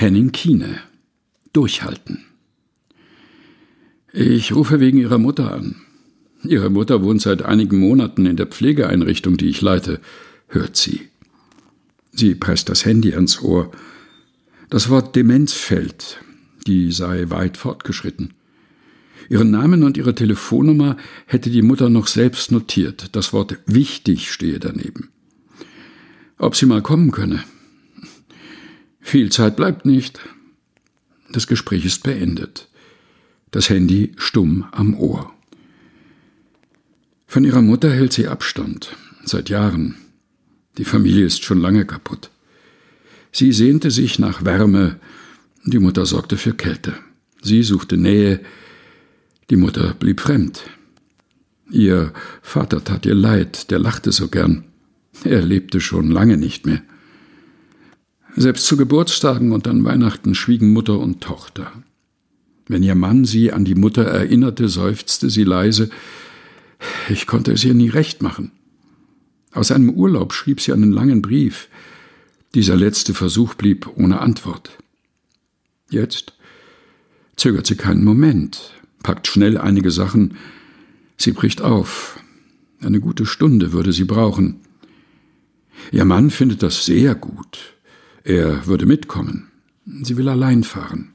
Henning Kiene. Durchhalten. Ich rufe wegen Ihrer Mutter an. Ihre Mutter wohnt seit einigen Monaten in der Pflegeeinrichtung, die ich leite, hört sie. Sie presst das Handy ans Ohr. Das Wort Demenz fällt. Die sei weit fortgeschritten. Ihren Namen und ihre Telefonnummer hätte die Mutter noch selbst notiert. Das Wort wichtig stehe daneben. Ob sie mal kommen könne. Viel Zeit bleibt nicht. Das Gespräch ist beendet. Das Handy stumm am Ohr. Von ihrer Mutter hält sie Abstand, seit Jahren. Die Familie ist schon lange kaputt. Sie sehnte sich nach Wärme, die Mutter sorgte für Kälte. Sie suchte Nähe, die Mutter blieb fremd. Ihr Vater tat ihr leid, der lachte so gern. Er lebte schon lange nicht mehr. Selbst zu Geburtstagen und an Weihnachten schwiegen Mutter und Tochter. Wenn ihr Mann sie an die Mutter erinnerte, seufzte sie leise, ich konnte es ihr nie recht machen. Aus einem Urlaub schrieb sie einen langen Brief. Dieser letzte Versuch blieb ohne Antwort. Jetzt zögert sie keinen Moment, packt schnell einige Sachen. Sie bricht auf. Eine gute Stunde würde sie brauchen. Ihr Mann findet das sehr gut. Er würde mitkommen. Sie will allein fahren.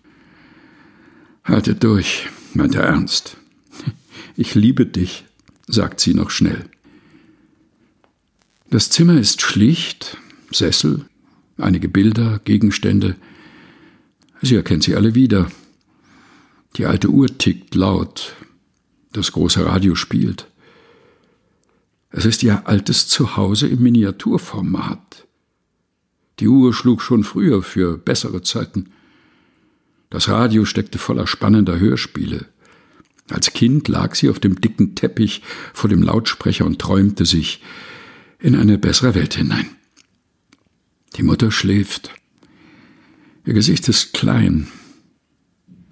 Haltet durch, meint er ernst. Ich liebe dich, sagt sie noch schnell. Das Zimmer ist schlicht, Sessel, einige Bilder, Gegenstände. Sie erkennt sie alle wieder. Die alte Uhr tickt laut. Das große Radio spielt. Es ist ihr altes Zuhause im Miniaturformat. Die Uhr schlug schon früher für bessere Zeiten. Das Radio steckte voller spannender Hörspiele. Als Kind lag sie auf dem dicken Teppich vor dem Lautsprecher und träumte sich in eine bessere Welt hinein. Die Mutter schläft. Ihr Gesicht ist klein.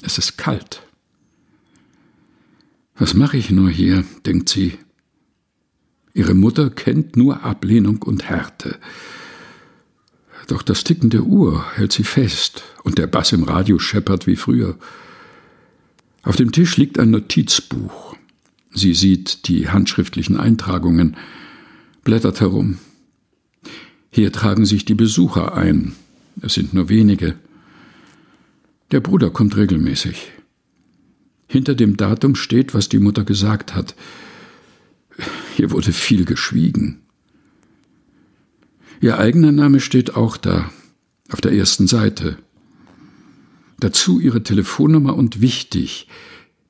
Es ist kalt. Was mache ich nur hier, denkt sie. Ihre Mutter kennt nur Ablehnung und Härte. Doch das Ticken der Uhr hält sie fest und der Bass im Radio scheppert wie früher. Auf dem Tisch liegt ein Notizbuch. Sie sieht die handschriftlichen Eintragungen, blättert herum. Hier tragen sich die Besucher ein. Es sind nur wenige. Der Bruder kommt regelmäßig. Hinter dem Datum steht, was die Mutter gesagt hat. Hier wurde viel geschwiegen. Ihr eigener Name steht auch da, auf der ersten Seite. Dazu ihre Telefonnummer und wichtig,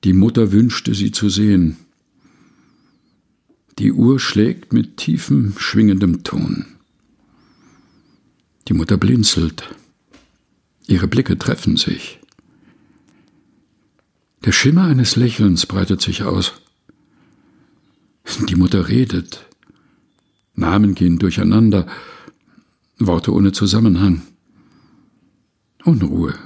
die Mutter wünschte sie zu sehen. Die Uhr schlägt mit tiefem, schwingendem Ton. Die Mutter blinzelt. Ihre Blicke treffen sich. Der Schimmer eines Lächelns breitet sich aus. Die Mutter redet. Namen gehen durcheinander, Worte ohne Zusammenhang. Unruhe.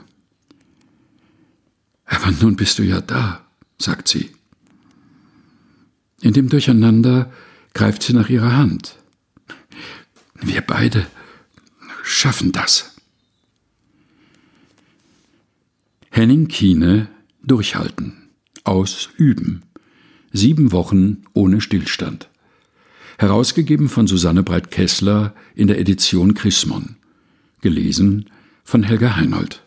Aber nun bist du ja da, sagt sie. In dem Durcheinander greift sie nach ihrer Hand. Wir beide schaffen das. Henning Kiene Durchhalten. Ausüben. Sieben Wochen ohne Stillstand. Herausgegeben von Susanne Breit-Kessler in der Edition Chrismon. Gelesen von Helga Heinold.